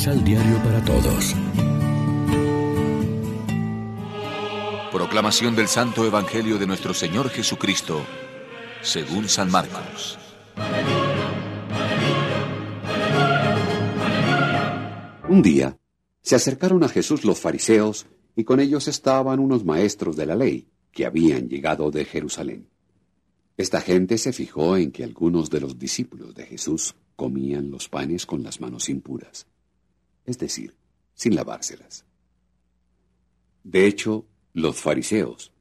Misal Diario para Todos. Proclamación del Santo Evangelio de nuestro Señor Jesucristo, según San Marcos. Un día se acercaron a Jesús los fariseos y con ellos estaban unos maestros de la ley que habían llegado de Jerusalén. Esta gente se fijó en que algunos de los discípulos de Jesús comían los panes con las manos impuras, es decir, sin lavárselas. De hecho, los fariseos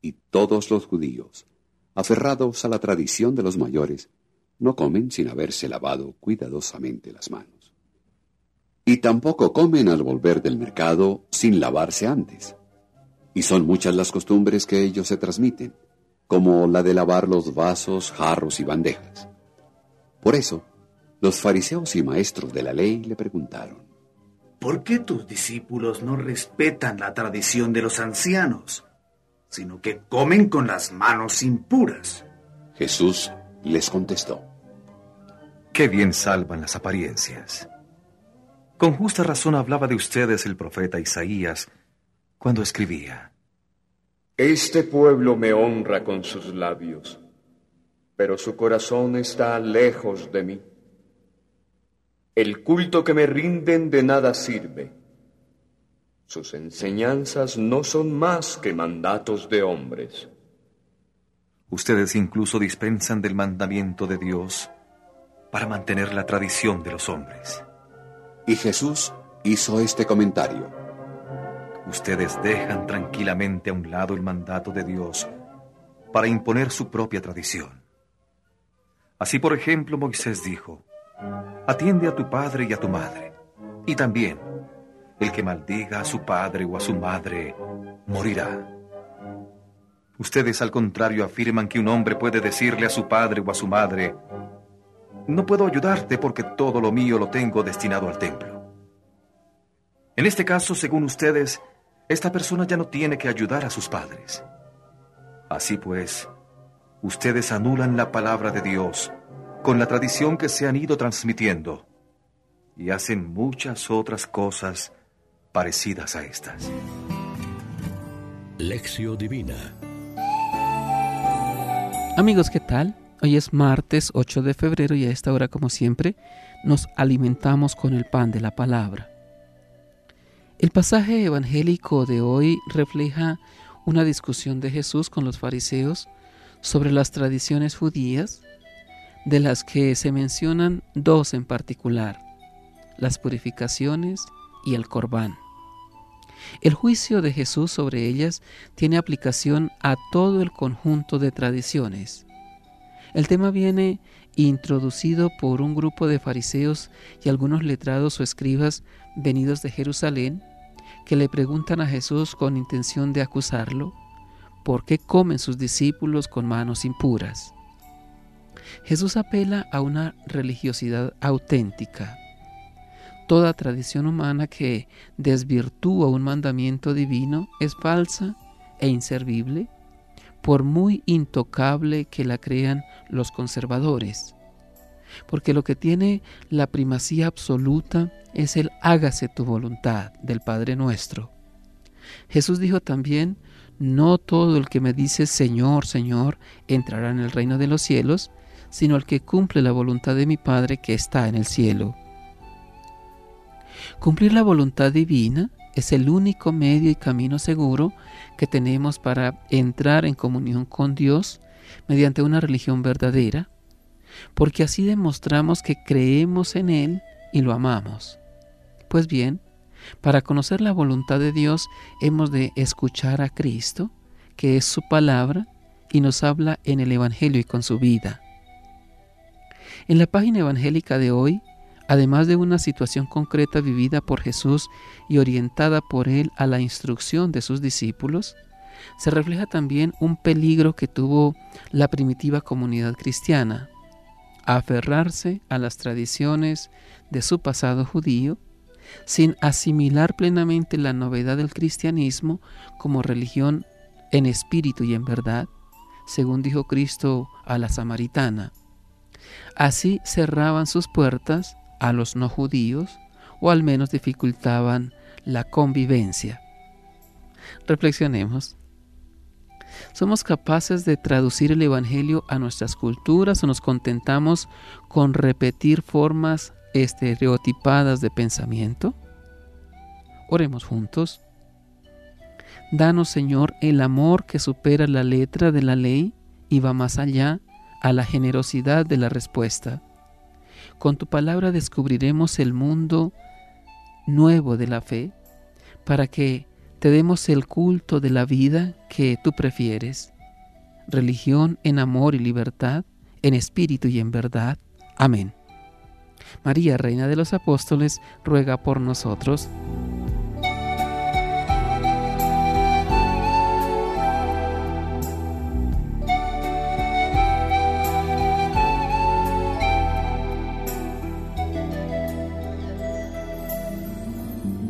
y todos los judíos, aferrados a la tradición de los mayores, no comen sin haberse lavado cuidadosamente las manos. Y tampoco comen al volver del mercado sin lavarse antes. Y son muchas las costumbres que ellos se transmiten, como la de lavar los vasos, jarros y bandejas. Por eso, los fariseos y maestros de la ley le preguntaron, ¿Por qué tus discípulos no respetan la tradición de los ancianos, sino que comen con las manos impuras? Jesús les contestó, Qué bien salvan las apariencias. Con justa razón hablaba de ustedes el profeta Isaías cuando escribía, Este pueblo me honra con sus labios, pero su corazón está lejos de mí. El culto que me rinden de nada sirve. Sus enseñanzas no son más que mandatos de hombres. Ustedes incluso dispensan del mandamiento de Dios para mantener la tradición de los hombres. Y Jesús hizo este comentario. Ustedes dejan tranquilamente a un lado el mandato de Dios para imponer su propia tradición. Así, por ejemplo, Moisés dijo, Atiende a tu padre y a tu madre. Y también, el que maldiga a su padre o a su madre, morirá. Ustedes, al contrario, afirman que un hombre puede decirle a su padre o a su madre, no puedo ayudarte porque todo lo mío lo tengo destinado al templo. En este caso, según ustedes, esta persona ya no tiene que ayudar a sus padres. Así pues, ustedes anulan la palabra de Dios con la tradición que se han ido transmitiendo y hacen muchas otras cosas parecidas a estas. Lección Divina Amigos, ¿qué tal? Hoy es martes 8 de febrero y a esta hora, como siempre, nos alimentamos con el pan de la palabra. El pasaje evangélico de hoy refleja una discusión de Jesús con los fariseos sobre las tradiciones judías de las que se mencionan dos en particular, las purificaciones y el corbán. El juicio de Jesús sobre ellas tiene aplicación a todo el conjunto de tradiciones. El tema viene introducido por un grupo de fariseos y algunos letrados o escribas venidos de Jerusalén que le preguntan a Jesús con intención de acusarlo, ¿por qué comen sus discípulos con manos impuras? Jesús apela a una religiosidad auténtica. Toda tradición humana que desvirtúa un mandamiento divino es falsa e inservible, por muy intocable que la crean los conservadores. Porque lo que tiene la primacía absoluta es el hágase tu voluntad del Padre nuestro. Jesús dijo también, no todo el que me dice Señor, Señor, entrará en el reino de los cielos, sino el que cumple la voluntad de mi Padre que está en el cielo. Cumplir la voluntad divina es el único medio y camino seguro que tenemos para entrar en comunión con Dios mediante una religión verdadera, porque así demostramos que creemos en Él y lo amamos. Pues bien, para conocer la voluntad de Dios hemos de escuchar a Cristo, que es su palabra, y nos habla en el Evangelio y con su vida. En la página evangélica de hoy, además de una situación concreta vivida por Jesús y orientada por Él a la instrucción de sus discípulos, se refleja también un peligro que tuvo la primitiva comunidad cristiana, aferrarse a las tradiciones de su pasado judío, sin asimilar plenamente la novedad del cristianismo como religión en espíritu y en verdad, según dijo Cristo a la samaritana. Así cerraban sus puertas a los no judíos o al menos dificultaban la convivencia. Reflexionemos. ¿Somos capaces de traducir el Evangelio a nuestras culturas o nos contentamos con repetir formas estereotipadas de pensamiento? Oremos juntos. Danos, Señor, el amor que supera la letra de la ley y va más allá a la generosidad de la respuesta. Con tu palabra descubriremos el mundo nuevo de la fe para que te demos el culto de la vida que tú prefieres. Religión en amor y libertad, en espíritu y en verdad. Amén. María, Reina de los Apóstoles, ruega por nosotros.